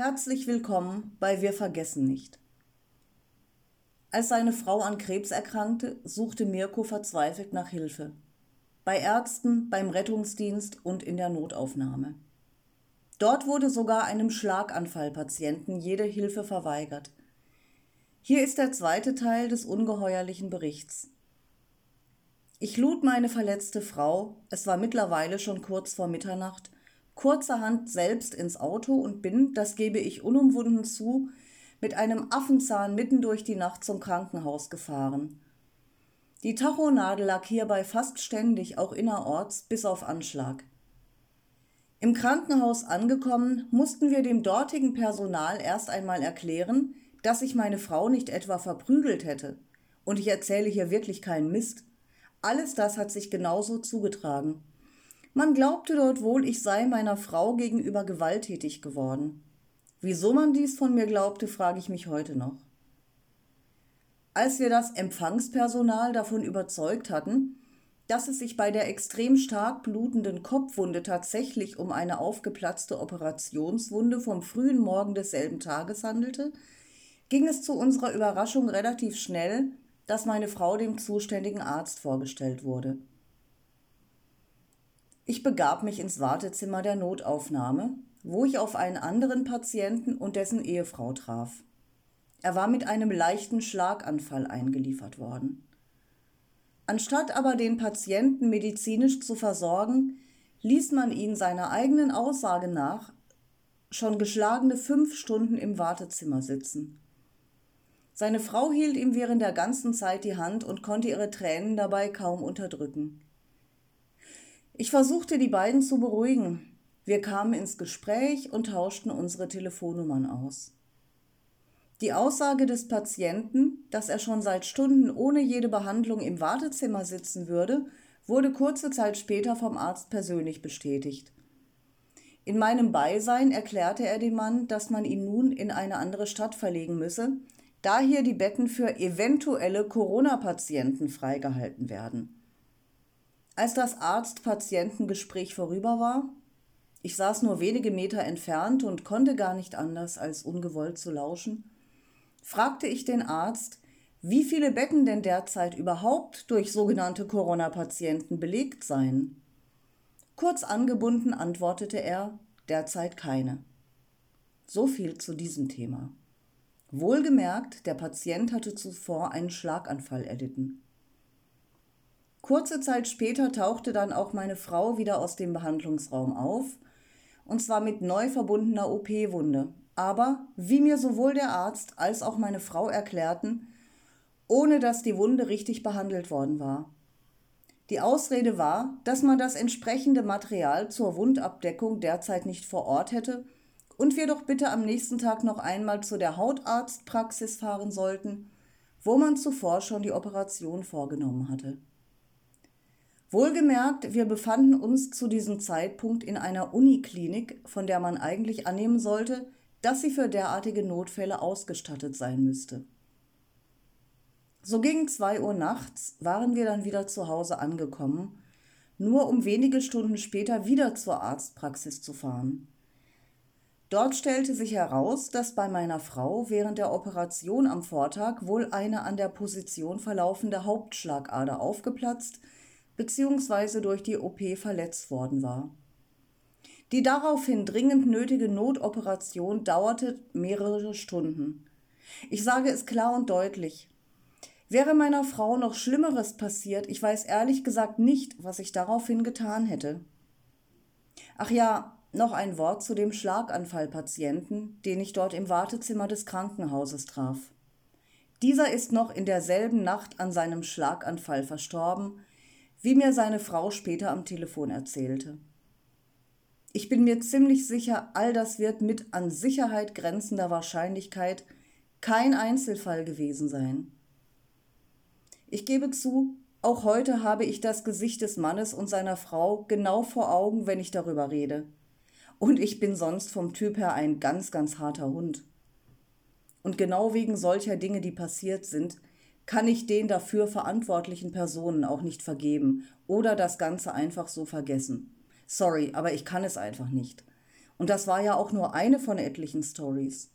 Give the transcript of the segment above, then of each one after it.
Herzlich willkommen bei Wir vergessen nicht. Als seine Frau an Krebs erkrankte, suchte Mirko verzweifelt nach Hilfe. Bei Ärzten, beim Rettungsdienst und in der Notaufnahme. Dort wurde sogar einem Schlaganfallpatienten jede Hilfe verweigert. Hier ist der zweite Teil des ungeheuerlichen Berichts. Ich lud meine verletzte Frau, es war mittlerweile schon kurz vor Mitternacht, kurzerhand selbst ins Auto und bin, das gebe ich unumwunden zu, mit einem Affenzahn mitten durch die Nacht zum Krankenhaus gefahren. Die Tachonadel lag hierbei fast ständig, auch innerorts, bis auf Anschlag. Im Krankenhaus angekommen, mussten wir dem dortigen Personal erst einmal erklären, dass ich meine Frau nicht etwa verprügelt hätte. Und ich erzähle hier wirklich keinen Mist. Alles das hat sich genauso zugetragen. Man glaubte dort wohl, ich sei meiner Frau gegenüber gewalttätig geworden. Wieso man dies von mir glaubte, frage ich mich heute noch. Als wir das Empfangspersonal davon überzeugt hatten, dass es sich bei der extrem stark blutenden Kopfwunde tatsächlich um eine aufgeplatzte Operationswunde vom frühen Morgen desselben Tages handelte, ging es zu unserer Überraschung relativ schnell, dass meine Frau dem zuständigen Arzt vorgestellt wurde. Ich begab mich ins Wartezimmer der Notaufnahme, wo ich auf einen anderen Patienten und dessen Ehefrau traf. Er war mit einem leichten Schlaganfall eingeliefert worden. Anstatt aber den Patienten medizinisch zu versorgen, ließ man ihn seiner eigenen Aussage nach schon geschlagene fünf Stunden im Wartezimmer sitzen. Seine Frau hielt ihm während der ganzen Zeit die Hand und konnte ihre Tränen dabei kaum unterdrücken. Ich versuchte die beiden zu beruhigen. Wir kamen ins Gespräch und tauschten unsere Telefonnummern aus. Die Aussage des Patienten, dass er schon seit Stunden ohne jede Behandlung im Wartezimmer sitzen würde, wurde kurze Zeit später vom Arzt persönlich bestätigt. In meinem Beisein erklärte er dem Mann, dass man ihn nun in eine andere Stadt verlegen müsse, da hier die Betten für eventuelle Corona-Patienten freigehalten werden. Als das Arzt-Patienten-Gespräch vorüber war, ich saß nur wenige Meter entfernt und konnte gar nicht anders, als ungewollt zu lauschen, fragte ich den Arzt, wie viele Betten denn derzeit überhaupt durch sogenannte Corona-Patienten belegt seien. Kurz angebunden antwortete er, derzeit keine. So viel zu diesem Thema. Wohlgemerkt, der Patient hatte zuvor einen Schlaganfall erlitten. Kurze Zeit später tauchte dann auch meine Frau wieder aus dem Behandlungsraum auf, und zwar mit neu verbundener OP-Wunde. Aber, wie mir sowohl der Arzt als auch meine Frau erklärten, ohne dass die Wunde richtig behandelt worden war. Die Ausrede war, dass man das entsprechende Material zur Wundabdeckung derzeit nicht vor Ort hätte und wir doch bitte am nächsten Tag noch einmal zu der Hautarztpraxis fahren sollten, wo man zuvor schon die Operation vorgenommen hatte. Wohlgemerkt, wir befanden uns zu diesem Zeitpunkt in einer Uniklinik, von der man eigentlich annehmen sollte, dass sie für derartige Notfälle ausgestattet sein müsste. So gegen zwei Uhr nachts waren wir dann wieder zu Hause angekommen, nur um wenige Stunden später wieder zur Arztpraxis zu fahren. Dort stellte sich heraus, dass bei meiner Frau während der Operation am Vortag wohl eine an der Position verlaufende Hauptschlagader aufgeplatzt bzw. durch die OP verletzt worden war. Die daraufhin dringend nötige Notoperation dauerte mehrere Stunden. Ich sage es klar und deutlich. Wäre meiner Frau noch Schlimmeres passiert, ich weiß ehrlich gesagt nicht, was ich daraufhin getan hätte. Ach ja, noch ein Wort zu dem Schlaganfallpatienten, den ich dort im Wartezimmer des Krankenhauses traf. Dieser ist noch in derselben Nacht an seinem Schlaganfall verstorben, wie mir seine Frau später am Telefon erzählte. Ich bin mir ziemlich sicher, all das wird mit an Sicherheit grenzender Wahrscheinlichkeit kein Einzelfall gewesen sein. Ich gebe zu, auch heute habe ich das Gesicht des Mannes und seiner Frau genau vor Augen, wenn ich darüber rede. Und ich bin sonst vom Typ her ein ganz, ganz harter Hund. Und genau wegen solcher Dinge, die passiert sind, kann ich den dafür verantwortlichen Personen auch nicht vergeben oder das Ganze einfach so vergessen. Sorry, aber ich kann es einfach nicht. Und das war ja auch nur eine von etlichen Stories.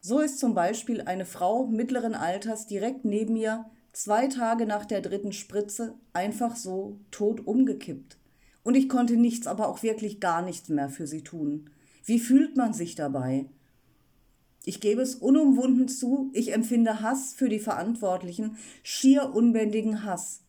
So ist zum Beispiel eine Frau mittleren Alters direkt neben mir zwei Tage nach der dritten Spritze einfach so tot umgekippt. Und ich konnte nichts, aber auch wirklich gar nichts mehr für sie tun. Wie fühlt man sich dabei? Ich gebe es unumwunden zu, ich empfinde Hass für die Verantwortlichen, schier unbändigen Hass.